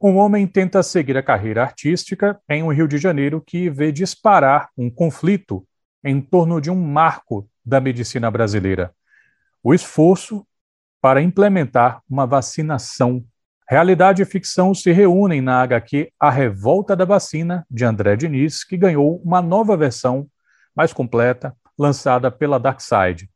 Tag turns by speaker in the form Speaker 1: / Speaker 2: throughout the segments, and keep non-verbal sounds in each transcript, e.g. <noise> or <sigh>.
Speaker 1: Um homem tenta seguir a carreira artística em um Rio de Janeiro que vê disparar um conflito em torno de um marco da medicina brasileira: o esforço para implementar uma vacinação. Realidade e ficção se reúnem na HQ A Revolta da Vacina, de André Diniz, que ganhou uma nova versão mais completa, lançada pela Darkside.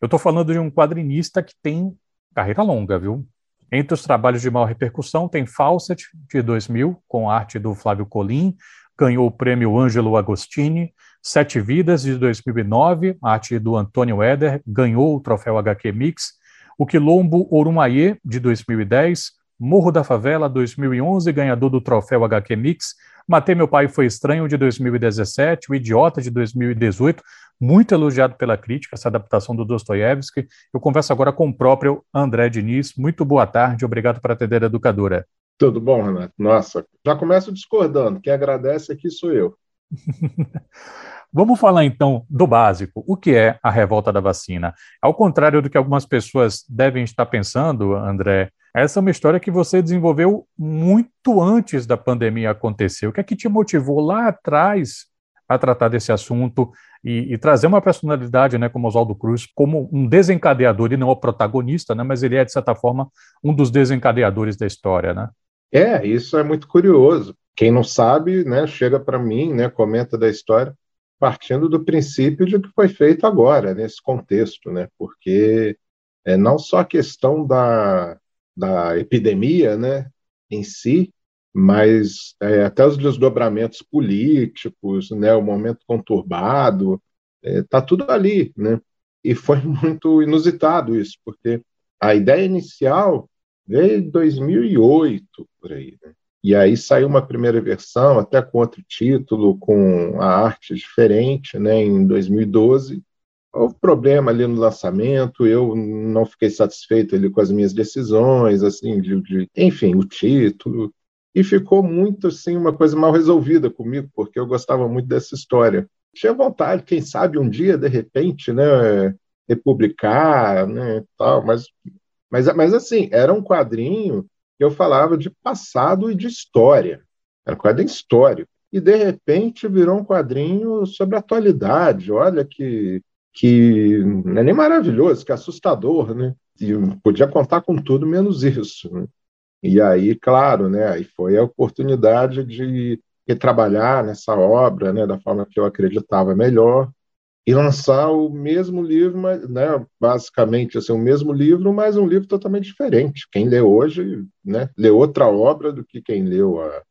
Speaker 1: Eu estou falando de um quadrinista que tem carreira longa, viu? Entre os trabalhos de maior repercussão tem Fawcett, de 2000, com arte do Flávio Colim, ganhou o prêmio Ângelo Agostini, Sete Vidas, de 2009, arte do Antônio Eder, ganhou o troféu HQ Mix, o Quilombo Orumaie, de 2010, Morro da Favela, 2011, ganhador do troféu HQ Mix, Matei Meu Pai Foi Estranho, de 2017, O Idiota, de 2018, muito elogiado pela crítica, essa adaptação do Dostoiévski. Eu converso agora com o próprio André Diniz. Muito boa tarde, obrigado por atender a educadora.
Speaker 2: Tudo bom, Renato? Nossa, já começo discordando. Quem agradece aqui sou eu. <laughs>
Speaker 1: Vamos falar então do básico. O que é a revolta da vacina? Ao contrário do que algumas pessoas devem estar pensando, André, essa é uma história que você desenvolveu muito antes da pandemia acontecer. O que é que te motivou lá atrás a tratar desse assunto e, e, trazer uma personalidade, né, como Oswaldo Cruz, como um desencadeador, e não o protagonista, né, mas ele é, de certa forma, um dos desencadeadores da história, né?
Speaker 2: É, isso é muito curioso. Quem não sabe, né, chega para mim, né, comenta da história, partindo do princípio de que foi feito agora, nesse contexto, né, porque é não só a questão da, da epidemia, né, em si, mas é, até os desdobramentos políticos, né, o momento conturbado, está é, tudo ali, né? E foi <laughs> muito inusitado isso, porque a ideia inicial veio em 2008, por aí, né? E aí saiu uma primeira versão, até com outro título, com a arte diferente, né, em 2012. Houve problema ali no lançamento, eu não fiquei satisfeito ali com as minhas decisões, assim, de, de enfim, o título, e ficou muito assim uma coisa mal resolvida comigo, porque eu gostava muito dessa história. Tinha vontade, quem sabe um dia de repente, né, republicar, né, tal, mas mas mas assim, era um quadrinho eu falava de passado e de história. Era um quadrinho histórico. E de repente virou um quadrinho sobre a atualidade. Olha que que não é nem maravilhoso, que é assustador, né? E podia contar com tudo menos isso. Né? E aí, claro, né, aí foi a oportunidade de trabalhar nessa obra, né, da forma que eu acreditava melhor, e lançar o mesmo livro, né, basicamente assim, o mesmo livro, mas um livro totalmente diferente. Quem lê hoje, né, lê outra obra do que quem leu há,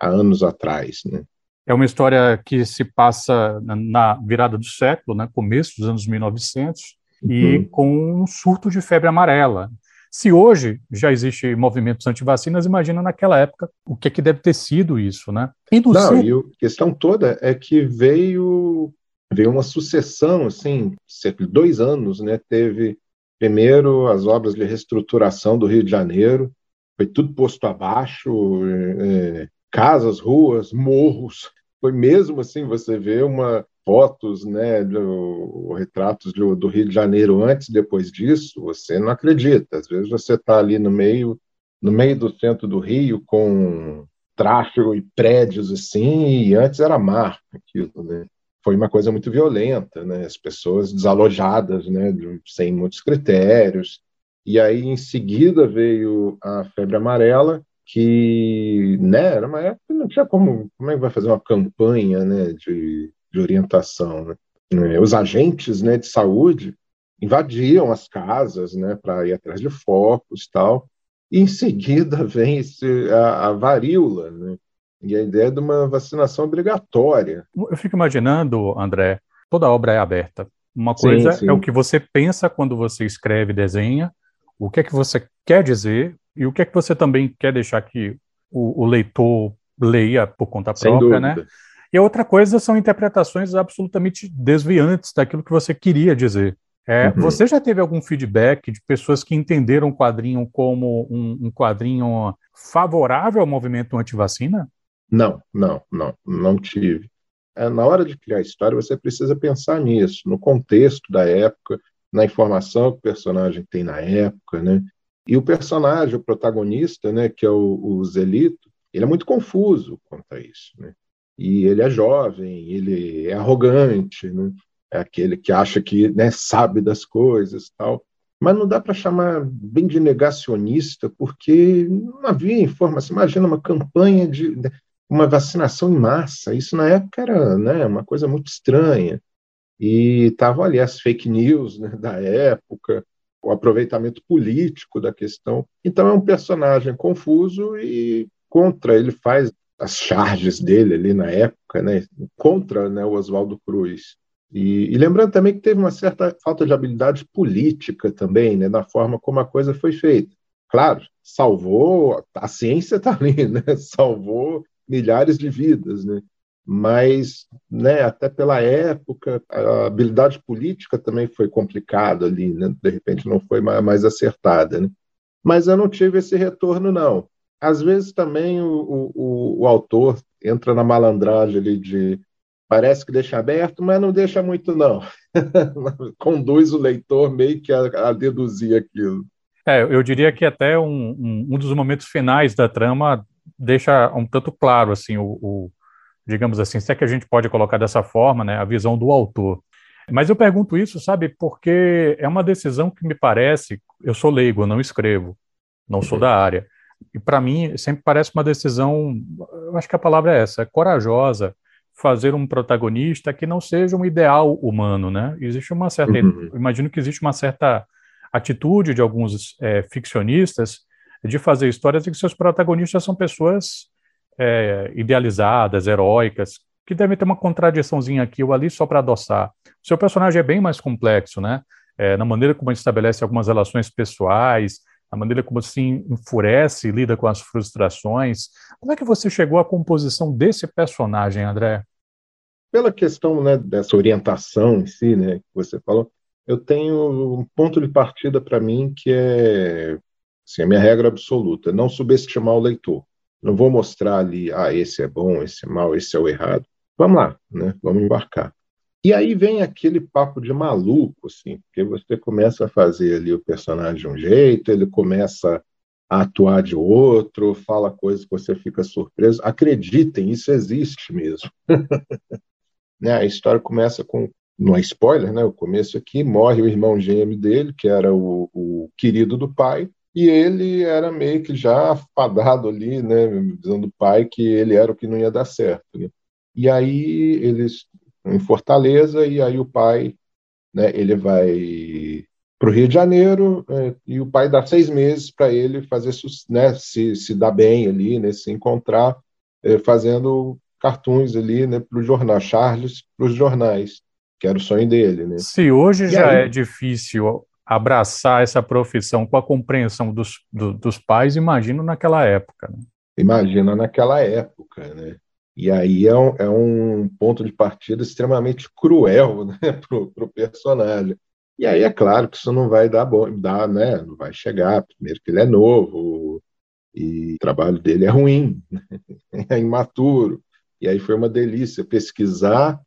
Speaker 2: há anos atrás, né.
Speaker 1: É uma história que se passa na virada do século, né, começo dos anos 1900, uhum. e com um surto de febre amarela. Se hoje já existe movimentos anti-vacinas, imagina naquela época o que, é que deve ter sido isso, né?
Speaker 2: E Não, e a questão toda é que veio veio uma sucessão, assim, cerca de dois anos, né? Teve primeiro as obras de reestruturação do Rio de Janeiro, foi tudo posto abaixo, é, casas, ruas, morros. Foi mesmo assim, você vê uma fotos, né, do, retratos do, do, Rio de Janeiro antes e depois disso, você não acredita. Às vezes você está ali no meio, no meio do centro do Rio com tráfego e prédios assim, e antes era mar aquilo, né? Foi uma coisa muito violenta, né? As pessoas desalojadas, né, sem muitos critérios. E aí em seguida veio a febre amarela, que, né, era uma época não tinha como, como é que vai fazer uma campanha, né, de de orientação. Né? É, os agentes né, de saúde invadiam as casas né, para ir atrás de focos tal, e em seguida vem esse, a, a varíola, né? E a ideia de uma vacinação obrigatória.
Speaker 1: Eu fico imaginando, André, toda obra é aberta. Uma coisa sim, sim. é o que você pensa quando você escreve, desenha, o que é que você quer dizer e o que é que você também quer deixar que o, o leitor leia por conta própria, né? E a outra coisa são interpretações absolutamente desviantes daquilo que você queria dizer. É, uhum. Você já teve algum feedback de pessoas que entenderam o quadrinho como um, um quadrinho favorável ao movimento anti-vacina?
Speaker 2: Não, não, não, não tive. É, na hora de criar a história, você precisa pensar nisso, no contexto da época, na informação que o personagem tem na época, né? E o personagem, o protagonista, né, que é o, o Zelito, ele é muito confuso quanto a isso. Né? E ele é jovem, ele é arrogante, né? é aquele que acha que né, sabe das coisas tal. Mas não dá para chamar bem de negacionista, porque não havia informação. Imagina uma campanha de né, uma vacinação em massa. Isso na época era né, uma coisa muito estranha. E estavam ali as fake news né, da época, o aproveitamento político da questão. Então é um personagem confuso e contra ele faz as charges dele ali na época, né, contra né, o Oswaldo Cruz. E, e, lembrando também que teve uma certa falta de habilidade política também, né, na forma como a coisa foi feita. Claro, salvou, a ciência está ali, né, <laughs> salvou milhares de vidas, né, mas né, até pela época, a habilidade política também foi complicada ali, né? de repente não foi mais acertada. Né? Mas eu não tive esse retorno, não. Às vezes também o, o, o autor entra na malandragem ali de parece que deixa aberto, mas não deixa muito, não. <laughs> Conduz o leitor meio que a, a deduzir aquilo.
Speaker 1: É, eu diria que até um, um, um, dos momentos finais da trama deixa um tanto claro assim o, o digamos assim, se é que a gente pode colocar dessa forma, né, a visão do autor. Mas eu pergunto isso, sabe, porque é uma decisão que me parece, eu sou leigo, eu não escrevo, não sou uhum. da área, e para mim sempre parece uma decisão, eu acho que a palavra é essa, corajosa, fazer um protagonista que não seja um ideal humano, né? Existe uma certa, uhum. imagino que existe uma certa atitude de alguns é, ficcionistas de fazer histórias em que seus protagonistas são pessoas é, idealizadas, heróicas, que devem ter uma contradiçãozinha aqui ou ali só para adoçar. O seu personagem é bem mais complexo, né? É, na maneira como ele estabelece algumas relações pessoais, na maneira como se enfurece lida com as frustrações. Como é que você chegou à composição desse personagem, André?
Speaker 2: Pela questão né, dessa orientação em si, né, que você falou, eu tenho um ponto de partida para mim que é assim, a minha regra absoluta, não subestimar o leitor. Não vou mostrar ali, ah, esse é bom, esse é mal, esse é o errado. Vamos lá, né? Vamos embarcar. E aí vem aquele papo de maluco, assim, porque você começa a fazer ali o personagem de um jeito, ele começa a atuar de outro, fala coisas que você fica surpreso. Acreditem, isso existe mesmo. <laughs> né? A história começa com, não é spoiler, né? O começo aqui, morre o irmão gêmeo dele, que era o, o querido do pai, e ele era meio que já fadado ali, né, visando o pai que ele era o que não ia dar certo. Né? E aí eles em Fortaleza e aí o pai, né, ele vai para o Rio de Janeiro é, e o pai dá seis meses para ele fazer né, se, se dar bem ali, né, se encontrar, é, fazendo cartoons ali, né, para o jornal Charles, para os jornais, que era o sonho dele, né.
Speaker 1: Se hoje e já aí, é difícil abraçar essa profissão com a compreensão dos, do, dos pais, imagino naquela época. Né?
Speaker 2: Imagina naquela época, né? E aí é um, é um ponto de partida extremamente cruel <laughs> né, para o personagem. E aí é claro que isso não vai dar bom, dar, né? Não vai chegar. Primeiro que ele é novo e o trabalho dele é ruim, né? <laughs> é imaturo. E aí foi uma delícia pesquisar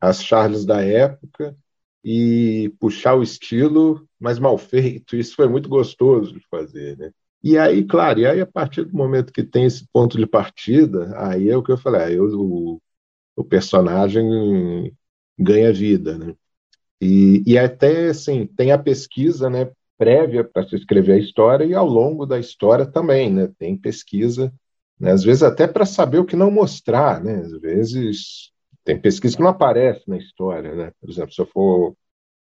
Speaker 2: as Charles da época e puxar o estilo, mas mal feito. Isso foi muito gostoso de fazer, né? E aí, claro, e aí a partir do momento que tem esse ponto de partida, aí é o que eu falei, aí o, o personagem ganha vida, né? E, e até, assim, tem a pesquisa, né, prévia para se escrever a história e ao longo da história também, né? Tem pesquisa, né, às vezes até para saber o que não mostrar, né? Às vezes tem pesquisa que não aparece na história, né? Por exemplo, se eu for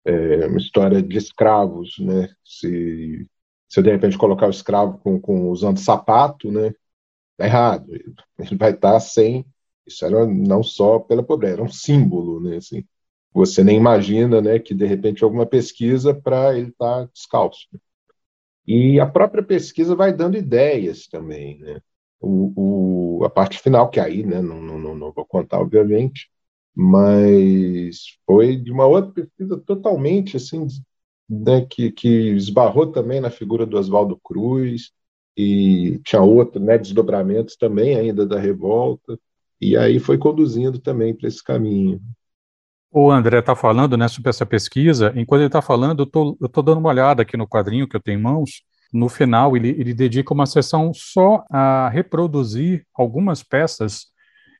Speaker 2: é, uma história de escravos, né? Se, se eu de repente colocar o escravo com, com usando sapato, né? Tá errado. Ele vai estar sem. Isso era não só pela pobreza, era um símbolo, né? Assim, você nem imagina, né? Que de repente alguma pesquisa para ele estar tá descalço. E a própria pesquisa vai dando ideias também, né? O, o, a parte final, que aí né, não, não, não vou contar, obviamente, mas foi de uma outra pesquisa totalmente assim, né, que, que esbarrou também na figura do Oswaldo Cruz, e tinha outro, né, desdobramentos também ainda da revolta, e aí foi conduzindo também para esse caminho.
Speaker 1: O André está falando né, sobre essa pesquisa, enquanto ele está falando, eu estou dando uma olhada aqui no quadrinho que eu tenho em mãos, no final, ele, ele dedica uma sessão só a reproduzir algumas peças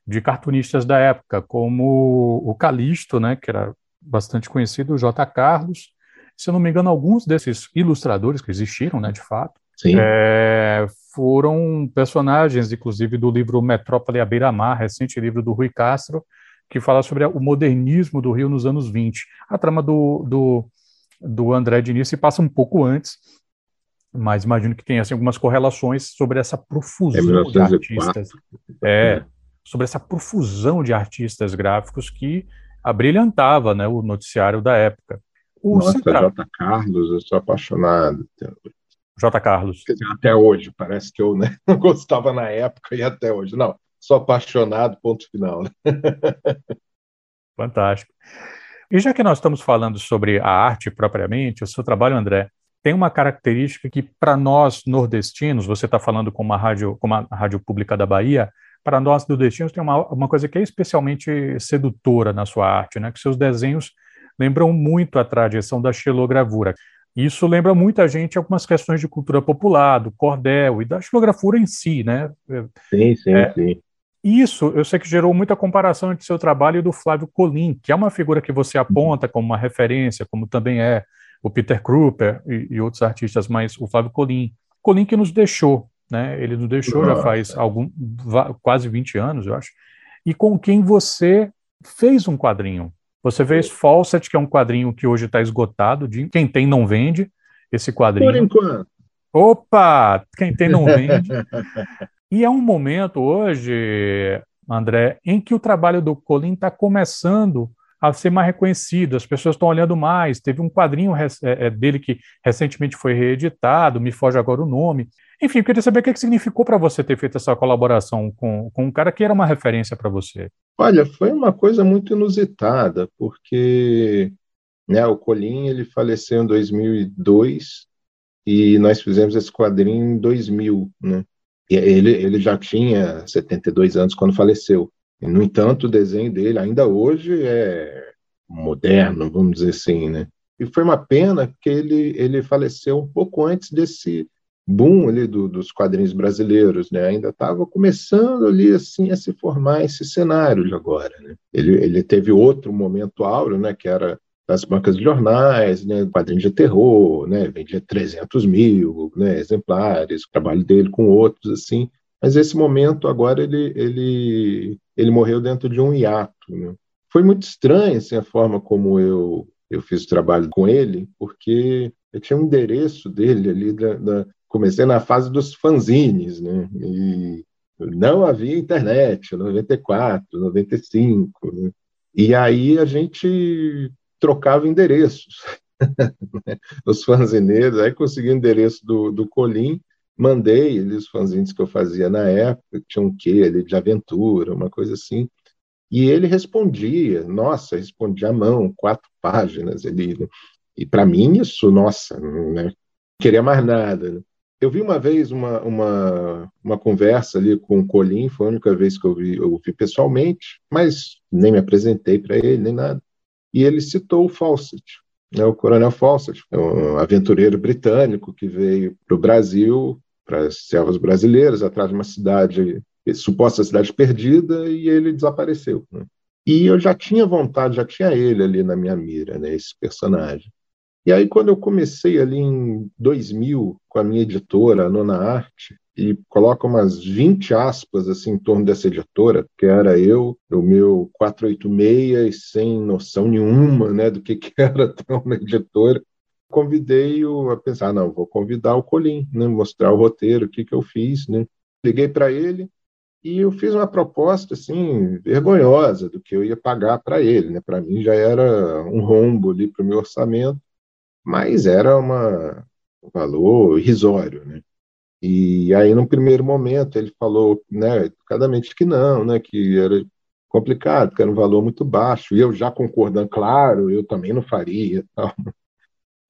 Speaker 1: de cartunistas da época, como o Calixto, né, que era bastante conhecido, o J. Carlos. Se eu não me engano, alguns desses ilustradores que existiram, né, de fato, é, foram personagens, inclusive, do livro Metrópole à Beira-Mar, recente livro do Rui Castro, que fala sobre o modernismo do Rio nos anos 20. A trama do, do, do André Diniz se passa um pouco antes, mas imagino que tenha assim, algumas correlações sobre essa profusão é de artistas. É, sobre essa profusão de artistas gráficos que abrilhantava né, o noticiário da época.
Speaker 2: O Nossa, Central... J. Carlos, eu sou apaixonado.
Speaker 1: J. Carlos.
Speaker 2: Até hoje, parece que eu né, <laughs> não gostava na época e até hoje. Não, sou apaixonado, ponto final. Né?
Speaker 1: Fantástico. E já que nós estamos falando sobre a arte propriamente, o seu trabalho, André, tem uma característica que, para nós nordestinos, você está falando com uma rádio, com uma rádio pública da Bahia, para nós nordestinos tem uma, uma coisa que é especialmente sedutora na sua arte, né? Que seus desenhos lembram muito a tradição da xilogravura. Isso lembra muita gente algumas questões de cultura popular, do cordel e da xilografura em si, né?
Speaker 2: Sim, sim, é, sim.
Speaker 1: Isso, eu sei que gerou muita comparação entre seu trabalho e do Flávio Colim, que é uma figura que você aponta como uma referência, como também é o Peter Kruper e, e outros artistas, mas o Flávio Colim. Colim que nos deixou, né? Ele nos deixou Nossa. já faz algum, quase 20 anos, eu acho. E com quem você fez um quadrinho. Você fez Fawcett, que é um quadrinho que hoje está esgotado. De, quem tem não vende esse quadrinho.
Speaker 2: Por enquanto.
Speaker 1: Opa! Quem tem não vende. <laughs> e é um momento hoje, André, em que o trabalho do Colin está começando a ser mais reconhecido, as pessoas estão olhando mais. Teve um quadrinho é, é, dele que recentemente foi reeditado, me foge agora o nome. Enfim, eu queria saber o que, que significou para você ter feito essa colaboração com, com um cara que era uma referência para você.
Speaker 2: Olha, foi uma coisa muito inusitada, porque né, o Colim ele faleceu em 2002 e nós fizemos esse quadrinho em 2000, né? E ele, ele já tinha 72 anos quando faleceu. No entanto, o desenho dele ainda hoje é moderno, vamos dizer assim, né? E foi uma pena que ele, ele faleceu um pouco antes desse boom ali do, dos quadrinhos brasileiros, né? Ainda estava começando ali assim a se formar esse cenário de agora, né? Ele, ele teve outro momento áureo, né? Que era das bancas de jornais, né, quadrinhos de terror, né, vendia 300 mil né, exemplares, o trabalho dele com outros, assim, mas esse momento agora ele, ele ele morreu dentro de um hiato. Né? Foi muito estranho assim, a forma como eu, eu fiz o trabalho com ele, porque eu tinha um endereço dele ali, da, da, comecei na fase dos fanzines, né? e não havia internet, 94, 95, né? e aí a gente trocava endereços. <laughs> Os fanzineiros, aí consegui o endereço do, do Colim, mandei eles os fanzines que eu fazia na época, tinha um quê ali de aventura, uma coisa assim, e ele respondia, nossa, respondia à mão, quatro páginas ali, né? e para mim isso, nossa, né? não queria mais nada. Né? Eu vi uma vez uma, uma, uma conversa ali com o Colim, foi a única vez que eu vi, eu vi pessoalmente, mas nem me apresentei para ele, nem nada, e ele citou o Fawcett, né, o Coronel Fawcett, um aventureiro britânico que veio para o Brasil para as selvas brasileiras, atrás de uma cidade, suposta cidade perdida, e ele desapareceu. Né? E eu já tinha vontade, já tinha ele ali na minha mira, né, esse personagem. E aí, quando eu comecei ali em 2000 com a minha editora, a Nona Arte, e coloco umas 20 aspas assim em torno dessa editora, que era eu, o meu 486, sem noção nenhuma né, do que, que <laughs> era ter uma editora, convidei-o a pensar, não, vou convidar o Colim, né, mostrar o roteiro, o que, que eu fiz, né. Liguei para ele e eu fiz uma proposta, assim, vergonhosa do que eu ia pagar para ele, né, para mim já era um rombo ali para o meu orçamento, mas era uma, um valor irrisório, né. E aí, no primeiro momento, ele falou, né, educadamente que não, né, que era complicado, que era um valor muito baixo, e eu já concordando, claro, eu também não faria, <laughs> tal.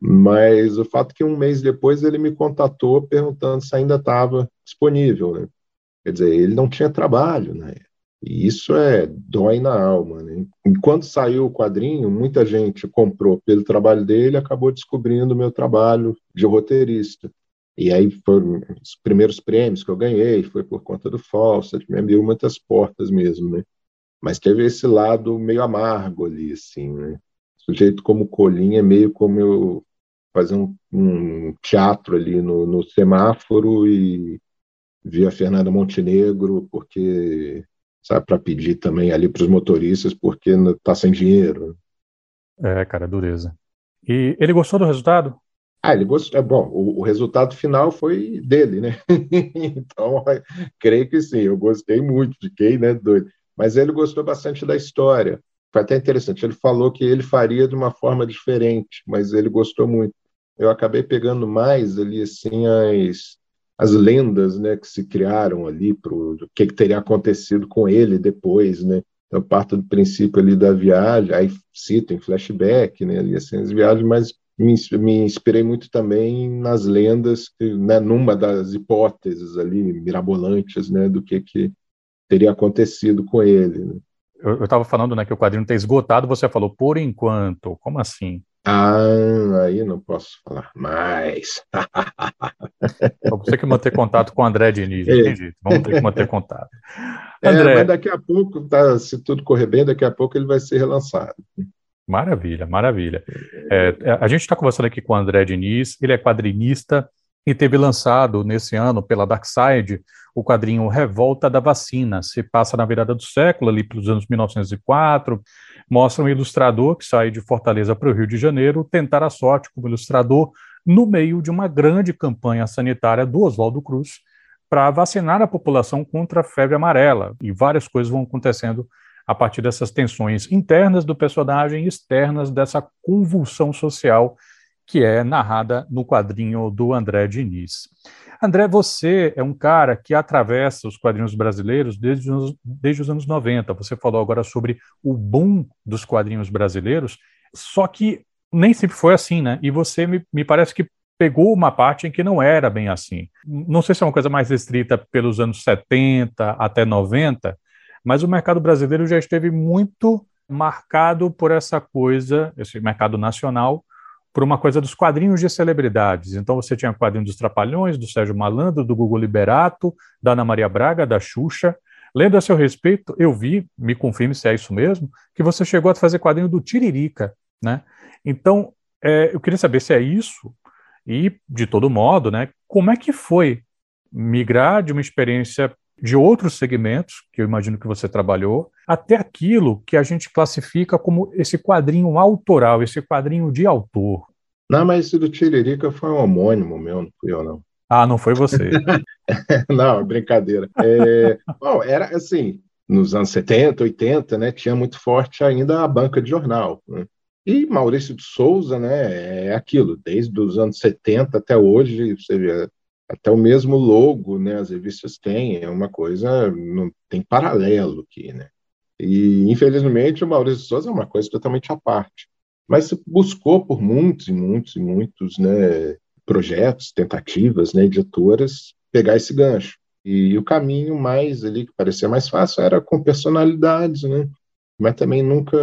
Speaker 2: Mas o fato é que um mês depois ele me contatou perguntando se ainda estava disponível, né? Quer dizer, ele não tinha trabalho, né? E isso é dói na alma, né? E quando saiu o quadrinho, muita gente comprou pelo trabalho dele, acabou descobrindo o meu trabalho de roteirista. E aí foram os primeiros prêmios que eu ganhei, foi por conta do Fawcett, me abriu muitas portas mesmo, né? Mas teve esse lado meio amargo ali, assim, né? Sujeito como Colinha é meio como eu fazer um, um teatro ali no, no semáforo e vi a Fernanda Montenegro porque sabe para pedir também ali para os motoristas porque está sem dinheiro.
Speaker 1: É, cara, dureza. E ele gostou do resultado?
Speaker 2: Ah, ele gostou. É bom, o, o resultado final foi dele, né? <laughs> então, creio que sim. Eu gostei muito, fiquei, né, doido. Mas ele gostou bastante da história. Foi até interessante. Ele falou que ele faria de uma forma diferente, mas ele gostou muito. Eu acabei pegando mais ali assim as as lendas, né, que se criaram ali para o que, que teria acontecido com ele depois, né? Eu parto do princípio ali da viagem, aí cito em flashback, né, ali assim, as viagens, mas me, me inspirei muito também nas lendas, né, numa das hipóteses ali mirabolantes, né, do que que teria acontecido com ele. Né.
Speaker 1: Eu estava falando, né, que o quadrinho está esgotado, você falou por enquanto, como assim?
Speaker 2: Ah, aí não posso falar mais.
Speaker 1: Vamos ter que manter contato com o André Diniz, é. entendi. Vamos ter que manter contato. <laughs>
Speaker 2: É, André, mas daqui a pouco, tá, se tudo correr bem, daqui a pouco ele vai ser relançado.
Speaker 1: Maravilha, maravilha. É, é a gente está conversando aqui com o André Diniz, ele é quadrinista e teve lançado nesse ano pela Darkside o quadrinho Revolta da Vacina. Se passa na virada do século, ali pelos anos 1904, mostra um ilustrador que sai de Fortaleza para o Rio de Janeiro tentar a sorte como ilustrador no meio de uma grande campanha sanitária do Oswaldo Cruz para vacinar a população contra a febre amarela. E várias coisas vão acontecendo a partir dessas tensões internas do personagem e externas dessa convulsão social que é narrada no quadrinho do André Diniz. André, você é um cara que atravessa os quadrinhos brasileiros desde os, desde os anos 90. Você falou agora sobre o boom dos quadrinhos brasileiros, só que nem sempre foi assim, né? E você me, me parece que pegou uma parte em que não era bem assim. Não sei se é uma coisa mais restrita pelos anos 70 até 90, mas o mercado brasileiro já esteve muito marcado por essa coisa, esse mercado nacional, por uma coisa dos quadrinhos de celebridades. Então você tinha quadrinho dos Trapalhões, do Sérgio Malandro, do Gugu Liberato, da Ana Maria Braga, da Xuxa. Lendo a seu respeito, eu vi, me confirme se é isso mesmo, que você chegou a fazer quadrinho do Tiririca, né? Então, é, eu queria saber se é isso, e, de todo modo, né, como é que foi migrar de uma experiência de outros segmentos, que eu imagino que você trabalhou, até aquilo que a gente classifica como esse quadrinho autoral, esse quadrinho de autor.
Speaker 2: Não, mas esse do Tiririca foi um homônimo meu, não fui eu, não.
Speaker 1: Ah, não foi você. <laughs>
Speaker 2: não, brincadeira. É, bom, era assim, nos anos 70, 80, né, tinha muito forte ainda a banca de jornal. Né? E Maurício de Souza, né, é aquilo, desde os anos 70 até hoje, você vê, até o mesmo logo, né, as revistas têm, é uma coisa, não tem paralelo aqui, né. E, infelizmente, o Maurício de Souza é uma coisa totalmente à parte. Mas se buscou por muitos e muitos e muitos né, projetos, tentativas, né, editoras, pegar esse gancho. E o caminho mais ali, que parecia mais fácil, era com personalidades, né? Mas também nunca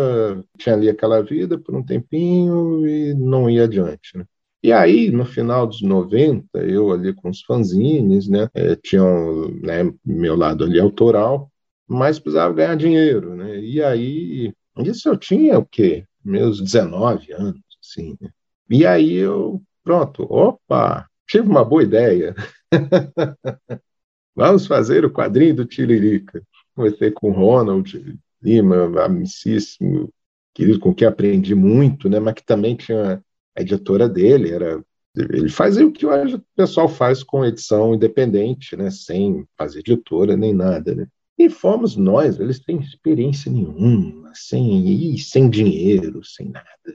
Speaker 2: tinha ali aquela vida por um tempinho e não ia adiante, né? E aí, no final dos 90, eu ali com os fanzines, né, é, tinham né, meu lado ali autoral, mas precisava ganhar dinheiro, né? E aí, isso eu tinha o quê? Meus 19 anos, assim. Né? E aí eu, pronto, opa, tive uma boa ideia. <laughs> Vamos fazer o quadrinho do Tiririca. Comecei com o Ronald Lima, amicíssimo, querido, com quem aprendi muito, né? Mas que também tinha editora dele, era ele fazia o que o pessoal faz com edição independente, né, sem fazer editora nem nada, né? E fomos nós, eles têm experiência nenhuma, sem sem dinheiro, sem nada. Né?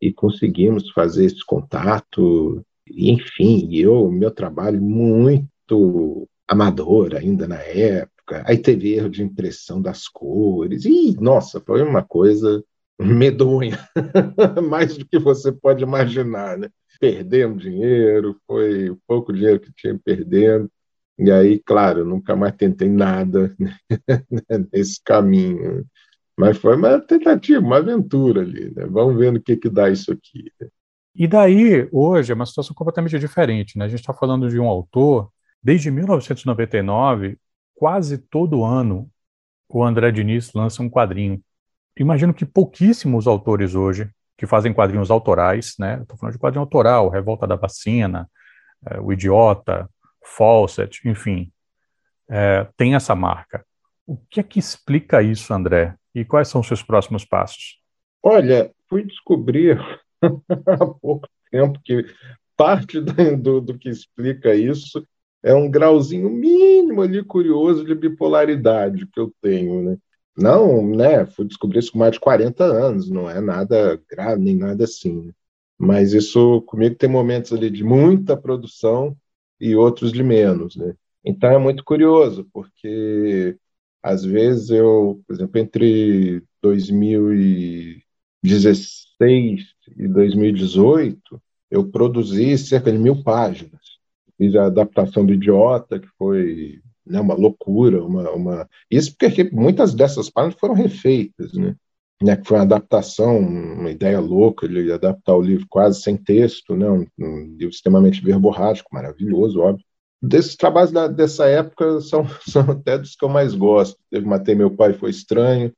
Speaker 2: E conseguimos fazer esse contato, e, enfim, eu, meu trabalho muito amador ainda na época, aí teve erro de impressão das cores, e nossa, foi uma coisa medonha, <laughs> mais do que você pode imaginar, né? Perdendo dinheiro, foi pouco dinheiro que tinha perdendo, e aí, claro, nunca mais tentei nada né? <laughs> nesse caminho. Mas foi uma tentativa, uma aventura ali, né? Vamos ver no que, que dá isso aqui. Né?
Speaker 1: E daí, hoje, é uma situação completamente diferente. Né? A gente está falando de um autor, desde 1999, quase todo ano, o André Diniz lança um quadrinho. Imagino que pouquíssimos autores hoje que fazem quadrinhos autorais, né? Estou falando de quadrinho autoral, Revolta da Vacina, é, O Idiota, Fawcett, enfim, é, tem essa marca. O que é que explica isso, André? E quais são os seus próximos passos?
Speaker 2: Olha, fui descobrir <laughs> há pouco tempo que parte do, do que explica isso é um grauzinho mínimo ali curioso de bipolaridade que eu tenho, né? Não, né? Fui descobrir isso com mais de 40 anos, não é nada grave, nem nada assim. Né? Mas isso comigo tem momentos ali de muita produção e outros de menos, né? Então é muito curioso, porque às vezes eu, por exemplo, entre 2016 e 2018, eu produzi cerca de mil páginas. Fiz a adaptação do Idiota, que foi né, uma loucura, uma, uma... isso porque muitas dessas páginas foram refeitas, né? né, que foi uma adaptação, uma ideia louca de adaptar o livro quase sem texto, né, um, um livro extremamente verborrágico, maravilhoso, óbvio. Desses trabalhos da, dessa época são, <laughs> são até dos que eu mais gosto. Teve Matei Meu Pai Foi Estranho,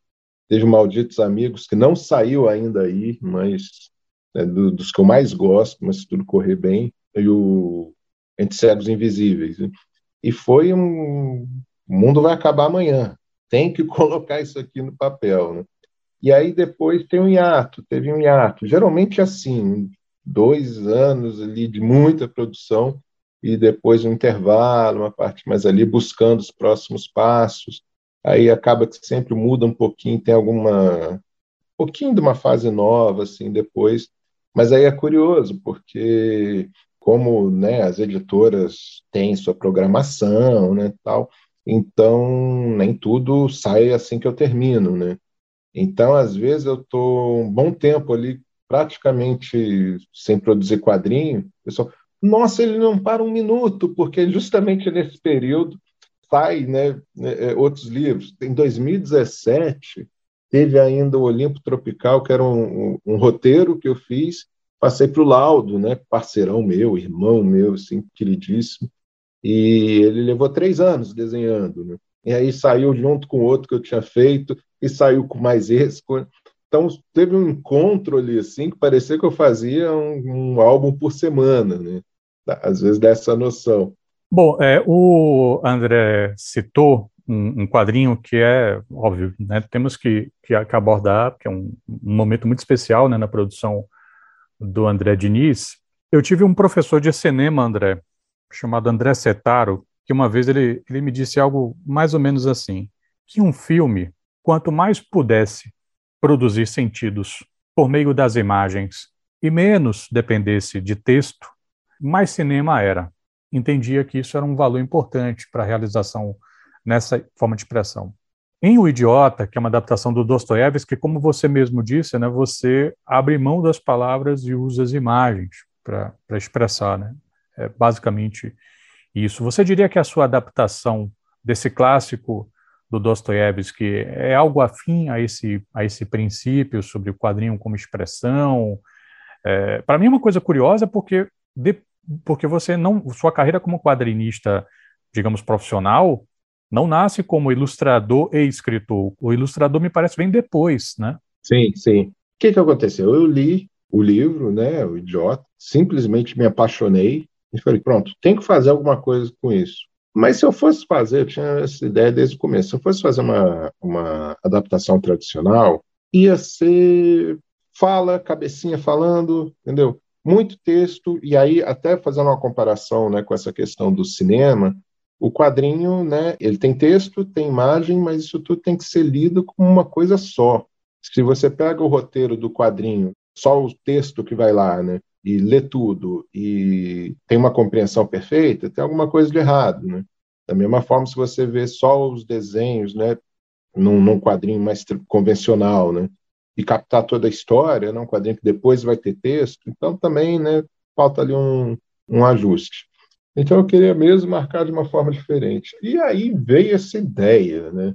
Speaker 2: teve Malditos Amigos, que não saiu ainda aí, mas é do, dos que eu mais gosto, mas se tudo correr bem, e o Entre Cegos Invisíveis. Né? E foi um. O mundo vai acabar amanhã. Tem que <laughs> colocar isso aqui no papel. Né? E aí depois tem um hiato, teve um hiato. Geralmente assim, dois anos ali de muita produção e depois um intervalo, uma parte mais ali buscando os próximos passos. Aí acaba que sempre muda um pouquinho, tem alguma um pouquinho de uma fase nova assim depois. Mas aí é curioso, porque como né, as editoras têm sua programação, né, tal, então nem tudo sai assim que eu termino, né? Então, às vezes, eu estou um bom tempo ali, praticamente sem produzir quadrinho. Pessoal, nossa, ele não para um minuto, porque justamente nesse período sai né, né é, outros livros. Em 2017, teve ainda o Olimpo Tropical, que era um, um, um roteiro que eu fiz, passei para o Laudo, né, parceirão meu, irmão meu, assim, queridíssimo, e ele levou três anos desenhando, né? E aí saiu junto com outro que eu tinha feito, e saiu com mais esse. Então, teve um encontro ali, assim, que parecia que eu fazia um, um álbum por semana, né? Às vezes dessa noção.
Speaker 1: Bom, é, o André citou um, um, quadrinho que é, óbvio, né, temos que, que, abordar, porque é um, um momento muito especial né, na produção do André Diniz. Eu tive um professor de cinema, André, chamado André Setaro, que uma vez ele, ele me disse algo mais ou menos assim, que um filme quanto mais pudesse produzir sentidos por meio das imagens e menos dependesse de texto, mais cinema era. Entendia que isso era um valor importante para a realização nessa forma de expressão. Em O Idiota, que é uma adaptação do Dostoiévski, como você mesmo disse, né, você abre mão das palavras e usa as imagens para expressar. Né? É basicamente isso. Você diria que a sua adaptação desse clássico do Dostoiévski é algo afim a esse, a esse princípio sobre o quadrinho como expressão? É, Para mim é uma coisa curiosa porque, de, porque você não, sua carreira como quadrinista, digamos, profissional, não nasce como ilustrador e escritor. O ilustrador me parece bem depois, né?
Speaker 2: Sim, sim. O que, que aconteceu? Eu li o livro, né, o Idiota, simplesmente me apaixonei e falei, pronto, tem que fazer alguma coisa com isso. Mas se eu fosse fazer, eu tinha essa ideia desde o começo, se eu fosse fazer uma, uma adaptação tradicional, ia ser fala, cabecinha falando, entendeu? Muito texto, e aí até fazendo uma comparação né, com essa questão do cinema, o quadrinho, né, ele tem texto, tem imagem, mas isso tudo tem que ser lido como uma coisa só. Se você pega o roteiro do quadrinho, só o texto que vai lá, né, e lê tudo e tem uma compreensão perfeita, tem alguma coisa de errado, né? Da mesma forma, se você vê só os desenhos, né, num, num quadrinho mais convencional, né, e captar toda a história, num quadrinho que depois vai ter texto, então também, né, falta ali um, um ajuste. Então eu queria mesmo marcar de uma forma diferente. E aí veio essa ideia, né?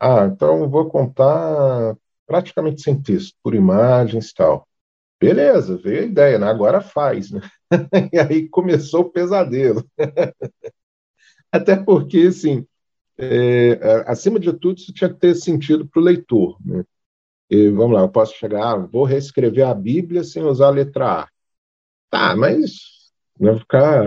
Speaker 2: Ah, então eu vou contar praticamente sem texto, por imagens e tal Beleza, veio a ideia, né? agora faz. Né? <laughs> e aí começou o pesadelo. <laughs> Até porque, assim, é, acima de tudo, isso tinha que ter sentido para o leitor. Né? E, vamos lá, eu posso chegar, ah, vou reescrever a Bíblia sem usar a letra A. Tá, mas não ficar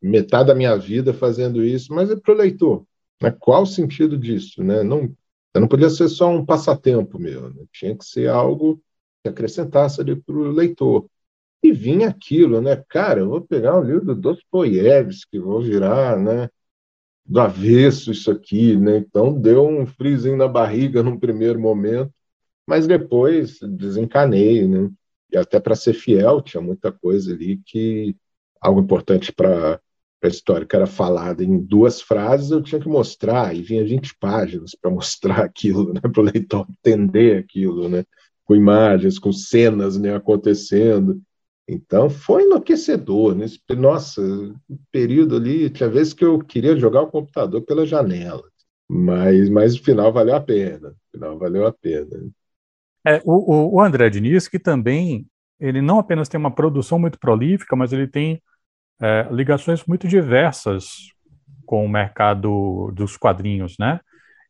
Speaker 2: metade da minha vida fazendo isso, mas é para o leitor. Né? Qual o sentido disso? Né? Não, não podia ser só um passatempo meu, né? tinha que ser algo que acrescentasse ali para o leitor. E vinha aquilo, né? Cara, eu vou pegar um livro do Dostoiévski, vou virar, né? Do avesso isso aqui, né? Então deu um frisinho na barriga num primeiro momento, mas depois desencanei, né? E até para ser fiel, tinha muita coisa ali que algo importante para a história que era falada em duas frases, eu tinha que mostrar, e vinha 20 páginas para <laughs> mostrar aquilo, né, para o leitor entender aquilo, né, com imagens, com cenas né, acontecendo. Então foi enlouquecedor. Nesse, nossa, período ali, tinha vezes que eu queria jogar o computador pela janela, mas, mas final valeu a pena. No final valeu a pena.
Speaker 1: É, o, o André Diniz, que também ele não apenas tem uma produção muito prolífica, mas ele tem é, ligações muito diversas com o mercado dos quadrinhos, né?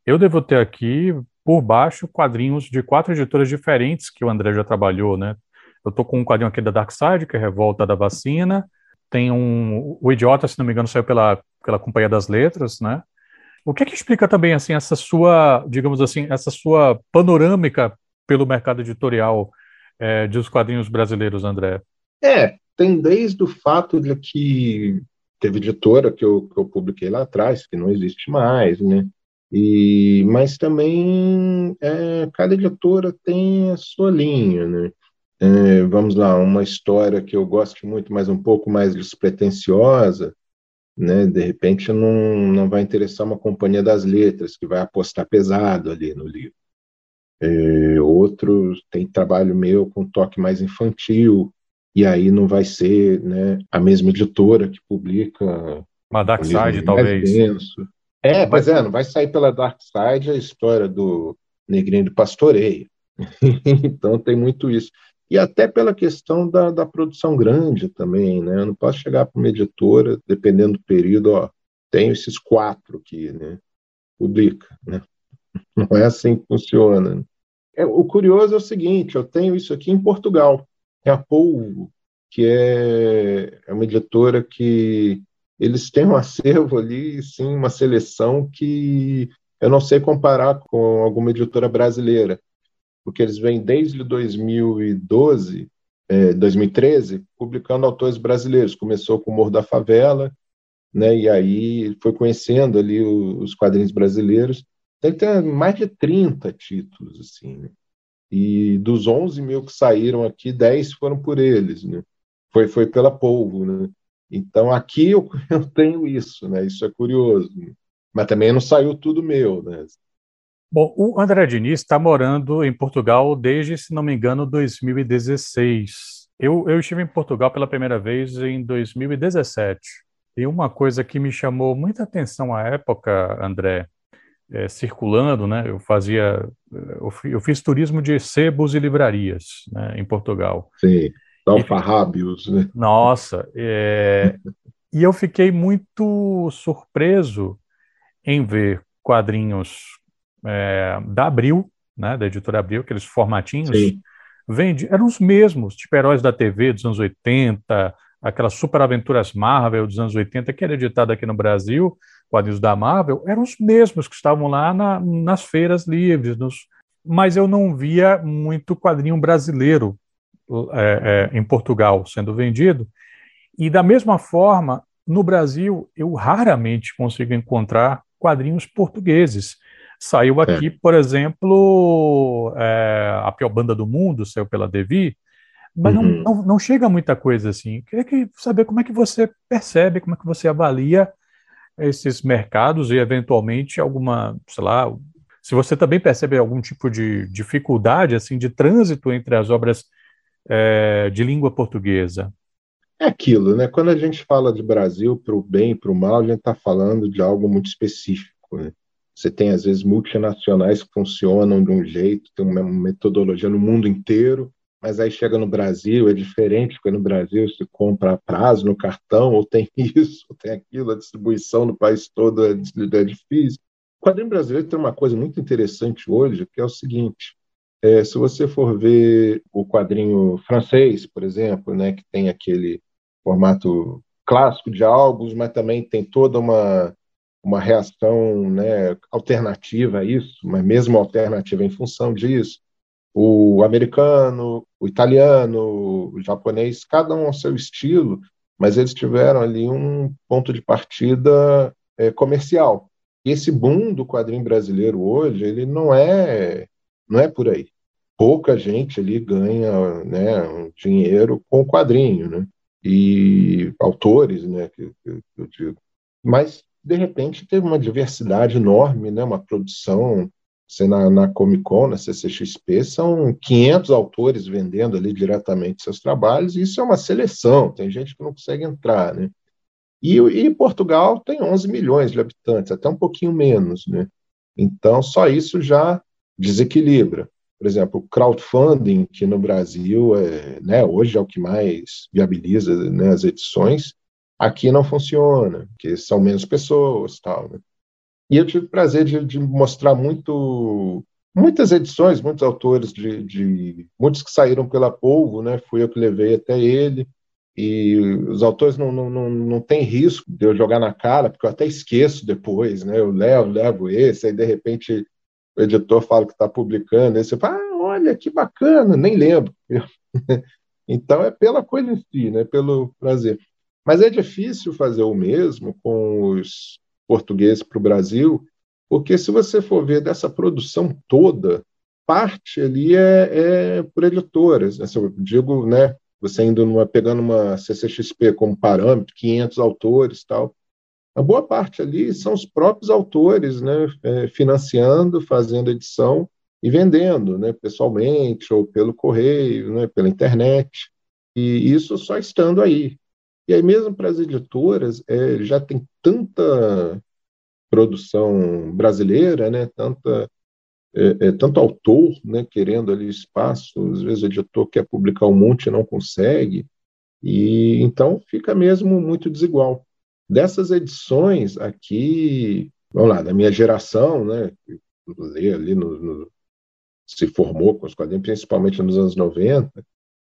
Speaker 1: Eu devo ter aqui, por baixo, quadrinhos de quatro editoras diferentes que o André já trabalhou, né? Eu tô com um quadrinho aqui da Dark Side, que é Revolta da Vacina, tem um... O Idiota, se não me engano, saiu pela, pela Companhia das Letras, né? O que é que explica também, assim, essa sua, digamos assim, essa sua panorâmica pelo mercado editorial é, dos quadrinhos brasileiros, André?
Speaker 2: É, tem desde o fato de que teve editora que eu, que eu publiquei lá atrás, que não existe mais, né? E, mas também é, cada editora tem a sua linha, né? É, vamos lá, uma história que eu gosto muito, mas um pouco mais despretensiosa, né? De repente não, não vai interessar uma companhia das letras que vai apostar pesado ali no livro. É, outros tem trabalho meu com toque mais infantil, e aí não vai ser né, a mesma editora que publica.
Speaker 1: Uma Dark Side, talvez.
Speaker 2: Denso. É, pois é, não vai sair pela Dark Side a história do Negrinho do Pastoreio. <laughs> então tem muito isso. E até pela questão da, da produção grande também, né? Eu não posso chegar para uma editora, dependendo do período, ó, tenho esses quatro aqui, né? Publica, né? <laughs> Não é assim que funciona. É, o curioso é o seguinte: eu tenho isso aqui em Portugal. É a Polvo, que é, é uma editora que eles têm um acervo ali, sim, uma seleção que eu não sei comparar com alguma editora brasileira, porque eles vêm desde 2012, é, 2013, publicando autores brasileiros. Começou com o Morro da Favela, né, e aí foi conhecendo ali os quadrinhos brasileiros ter mais de 30 títulos, assim, né? E dos 11 mil que saíram aqui, 10 foram por eles, né? Foi, foi pela Polvo, né? Então, aqui eu, <laughs> eu tenho isso, né? Isso é curioso. Né? Mas também não saiu tudo meu, né?
Speaker 1: Bom, o André Diniz está morando em Portugal desde, se não me engano, 2016. Eu, eu estive em Portugal pela primeira vez em 2017. E uma coisa que me chamou muita atenção à época, André, é, circulando, né? Eu fazia, eu, fiz turismo de sebos e livrarias, né, em Portugal.
Speaker 2: Sim, alfarrábios, né?
Speaker 1: Nossa, é, <laughs> e eu fiquei muito surpreso em ver quadrinhos é, da Abril, né, da editora Abril, aqueles formatinhos, vende, eram os mesmos, tipo heróis da TV dos anos 80, aquelas super aventuras Marvel dos anos 80, que era editada aqui no Brasil, quadrinhos da Marvel, eram os mesmos que estavam lá na, nas feiras livres, nos, mas eu não via muito quadrinho brasileiro é, é, em Portugal sendo vendido. E da mesma forma, no Brasil, eu raramente consigo encontrar quadrinhos portugueses. Saiu aqui, é. por exemplo, é, A Pior Banda do Mundo, saiu pela Devi, mas uhum. não, não, não, chega muita coisa assim. Queria que, saber como é que você percebe, como é que você avalia esses mercados e, eventualmente, alguma, sei lá, se você também percebe algum tipo de dificuldade, assim, de trânsito entre as obras é, de língua portuguesa.
Speaker 2: É aquilo, né? Quando a gente fala de Brasil para o bem e para o mal, a gente está falando de algo muito específico. Né? Você tem, às vezes, multinacionais que funcionam de um jeito, tem uma metodologia no mundo inteiro, mas aí chega no Brasil, é diferente, porque no Brasil se compra a prazo no cartão, ou tem <laughs> isso, ou tem aquilo, a distribuição no país todo é, é difícil. O quadrinho brasileiro tem uma coisa muito interessante hoje, que é o seguinte, é, se você for ver o quadrinho francês, por exemplo, né, que tem aquele formato clássico de álbuns, mas também tem toda uma, uma reação né, alternativa a isso, mas mesmo alternativa em função disso. O americano, o italiano, o japonês, cada um ao seu estilo, mas eles tiveram ali um ponto de partida é, comercial. E esse boom do quadrinho brasileiro hoje, ele não é não é por aí. Pouca gente ali ganha né, um dinheiro com quadrinho, né? e autores, né, que, que, eu digo. Mas, de repente, teve uma diversidade enorme, né, uma produção. Você na, na Comic Con, na CCXP, são 500 autores vendendo ali diretamente seus trabalhos, e isso é uma seleção, tem gente que não consegue entrar, né? E, e Portugal tem 11 milhões de habitantes, até um pouquinho menos, né? Então, só isso já desequilibra por exemplo, o crowdfunding, que no Brasil é, né, hoje é o que mais viabiliza né, as edições, aqui não funciona, porque são menos pessoas tal. Né? E eu tive o prazer de, de, mostrar muito, muitas edições, muitos autores, de, de, muitos que saíram pela Polvo, né, fui eu que levei até ele, e os autores não, não, não, não tem risco de eu jogar na cara, porque eu até esqueço depois, né, eu levo, levo esse, aí de repente o editor fala que está publicando, aí você fala, ah, olha, que bacana, nem lembro. <laughs> então é pela coisa em si, né, pelo prazer. Mas é difícil fazer o mesmo com os portugueses para o Brasil, porque se você for ver dessa produção toda, parte ali é, é por editoras. Se eu digo, né, você indo numa, pegando uma CCXP como parâmetro, 500 autores tal, a boa parte ali são os próprios autores, né, é, financiando, fazendo edição e vendendo, né, pessoalmente ou pelo correio, né, pela internet. E isso só estando aí. E aí mesmo para as editoras é, já tem tanta produção brasileira, né, tanta é, é, tanto autor, né, querendo ali espaço, às vezes o editor quer publicar um monte e não consegue, e então fica mesmo muito desigual. Dessas edições aqui, vamos lá, da minha geração, né, ali no, no, se formou com os quadrinhos, principalmente nos anos 90,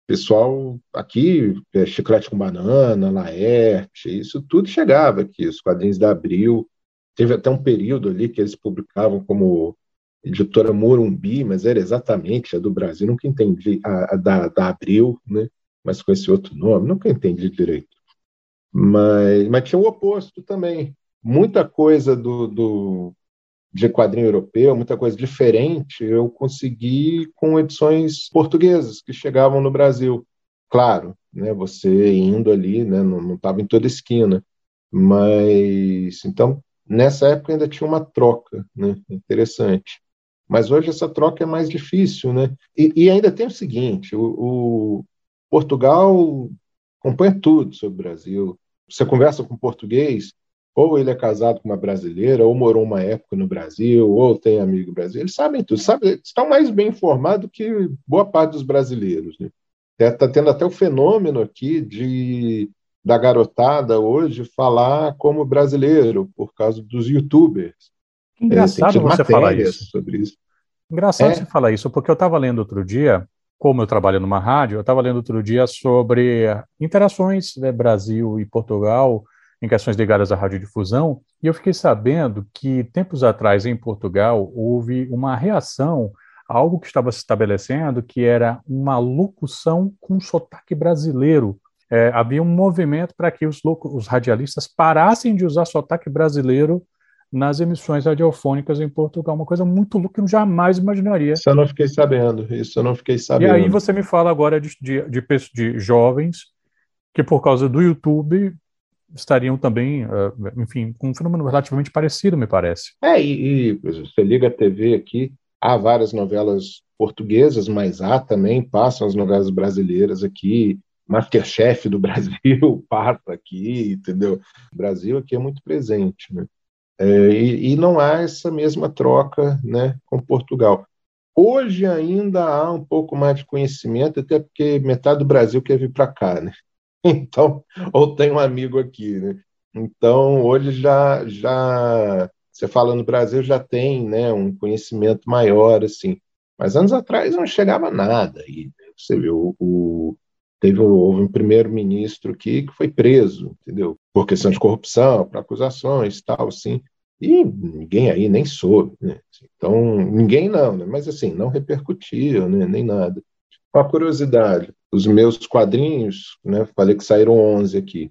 Speaker 2: pessoal aqui, é, Chiclete com Banana, Laerte, isso tudo chegava aqui, os quadrinhos da Abril. Teve até um período ali que eles publicavam como editora Morumbi, mas era exatamente a do Brasil, nunca entendi, a, a da, da Abril, né? mas com esse outro nome, nunca entendi direito. Mas, mas tinha o oposto também. Muita coisa do, do, de quadrinho europeu, muita coisa diferente, eu consegui com edições portuguesas que chegavam no Brasil. Claro, né, você indo ali, né, não estava em toda esquina, mas então nessa época ainda tinha uma troca, né, interessante. Mas hoje essa troca é mais difícil, né? E, e ainda tem o seguinte: o, o Portugal acompanha tudo sobre o Brasil. Você conversa com português, ou ele é casado com uma brasileira, ou morou uma época no Brasil, ou tem amigo brasileiro. Eles sabem tudo, sabem, estão mais bem informados que boa parte dos brasileiros. Está né? Tá tendo até o fenômeno aqui de da garotada hoje falar como brasileiro por causa dos youtubers.
Speaker 1: Engraçado é, você falar isso. Sobre isso. Engraçado é. você falar isso, porque eu estava lendo outro dia como eu trabalho numa rádio, eu estava lendo outro dia sobre interações né, Brasil e Portugal em questões ligadas à radiodifusão, e eu fiquei sabendo que tempos atrás em Portugal houve uma reação a algo que estava se estabelecendo, que era uma locução com sotaque brasileiro. É, havia um movimento para que os, os radialistas parassem de usar sotaque brasileiro nas emissões radiofônicas em Portugal. Uma coisa muito louca que eu jamais imaginaria.
Speaker 2: Isso eu não fiquei sabendo, isso eu não fiquei sabendo.
Speaker 1: E aí você me fala agora de, de, de, de jovens que, por causa do YouTube, estariam também, uh, enfim, com um fenômeno relativamente parecido, me parece.
Speaker 2: É, e, e você liga a TV aqui, há várias novelas portuguesas, mas há também, passam as novelas brasileiras aqui, Masterchef do <laughs> Brasil passa aqui, entendeu? O Brasil aqui é muito presente, né? É, e, e, não há essa mesma troca né, com Portugal. Hoje ainda há um pouco mais de conhecimento, até porque metade do Brasil quer vir para cá, né? Então, ou tem um amigo aqui, né? Então, hoje já, já você fala no Brasil já tem, né, um conhecimento maior assim. Mas anos atrás não chegava nada. E né? você viu o, teve houve um primeiro-ministro aqui que foi preso, entendeu? Por questão de corrupção, por acusações, tal, assim. E ninguém aí nem soube, né? Então, ninguém não, né? Mas assim, não repercutia, né? Nem nada. Uma curiosidade, os meus quadrinhos, né? Falei que saíram 11 aqui.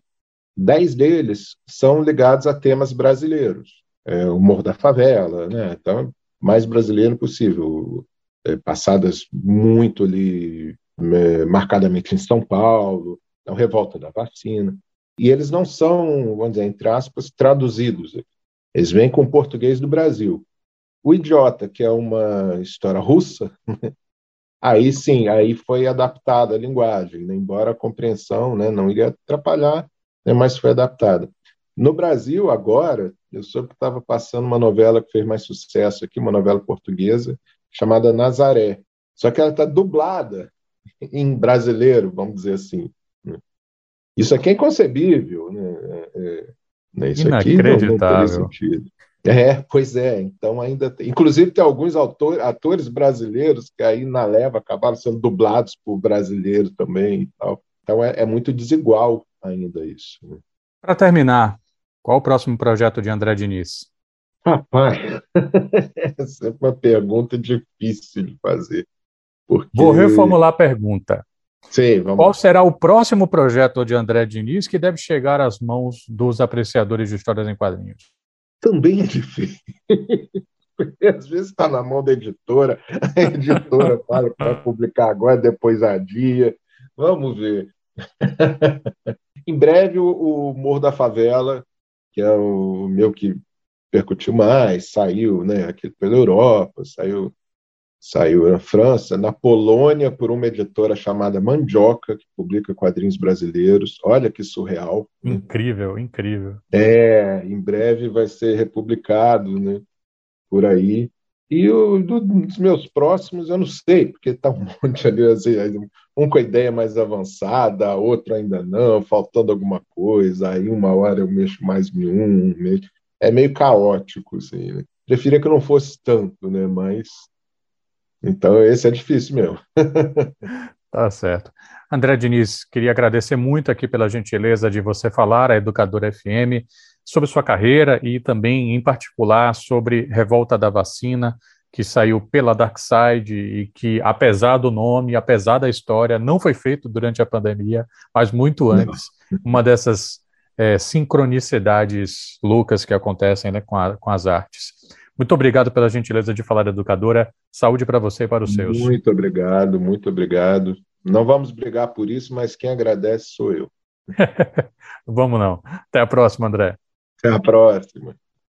Speaker 2: Dez deles são ligados a temas brasileiros. É, o Morro da Favela, né? Então, mais brasileiro possível. É, passadas muito ali é, marcadamente em São Paulo, a revolta da vacina. E eles não são, vamos dizer, entre aspas, traduzidos. Eles vêm com o português do Brasil. O Idiota, que é uma história russa, <laughs> aí sim, aí foi adaptada a linguagem, né? embora a compreensão né, não iria atrapalhar, né, mas foi adaptada. No Brasil, agora, eu soube que estava passando uma novela que fez mais sucesso aqui, uma novela portuguesa, chamada Nazaré. Só que ela está dublada <laughs> em brasileiro, vamos dizer assim. Né? Isso aqui é inconcebível, né? É, é
Speaker 1: né? Isso Inacreditável. Aqui não, não
Speaker 2: sentido. É, pois é. Então ainda tem. Inclusive tem alguns autor, atores brasileiros que aí na leva acabaram sendo dublados por brasileiros também e tal. Então é, é muito desigual ainda isso. Né?
Speaker 1: Para terminar, qual o próximo projeto de André Diniz?
Speaker 2: Rapaz, <laughs> essa é uma pergunta difícil de fazer.
Speaker 1: Porque... Vou reformular a pergunta.
Speaker 2: Sim,
Speaker 1: Qual será o próximo projeto de André Diniz que deve chegar às mãos dos apreciadores de histórias em quadrinhos?
Speaker 2: Também é difícil. Porque <laughs> às vezes está na mão da editora, a editora fala que vai publicar agora, depois adia. Vamos ver. <laughs> em breve, o, o Morro da Favela, que é o meu que percutiu mais, saiu né, aqui pela Europa, saiu saiu na França, na Polônia por uma editora chamada Mandioca, que publica quadrinhos brasileiros. Olha que surreal.
Speaker 1: Incrível, incrível.
Speaker 2: É, em breve vai ser republicado, né? Por aí. E o, do, dos meus próximos, eu não sei, porque está um <laughs> monte ali, um com a ideia mais avançada, outro ainda não, faltando alguma coisa, aí uma hora eu mexo mais em um, é meio caótico, assim, né? Preferia que não fosse tanto, né? Mas então, esse é difícil mesmo. <laughs>
Speaker 1: tá certo. André Diniz, queria agradecer muito aqui pela gentileza de você falar à Educadora FM sobre sua carreira e também, em particular, sobre Revolta da Vacina, que saiu pela Dark Side e que, apesar do nome, apesar da história, não foi feito durante a pandemia, mas muito antes. Uma dessas é, sincronicidades loucas que acontecem né, com, a, com as artes. Muito obrigado pela gentileza de falar, educadora. Saúde para você e para os seus.
Speaker 2: Muito obrigado, muito obrigado. Não vamos brigar por isso, mas quem agradece sou eu. <laughs>
Speaker 1: vamos não. Até a próxima, André.
Speaker 2: Até a próxima.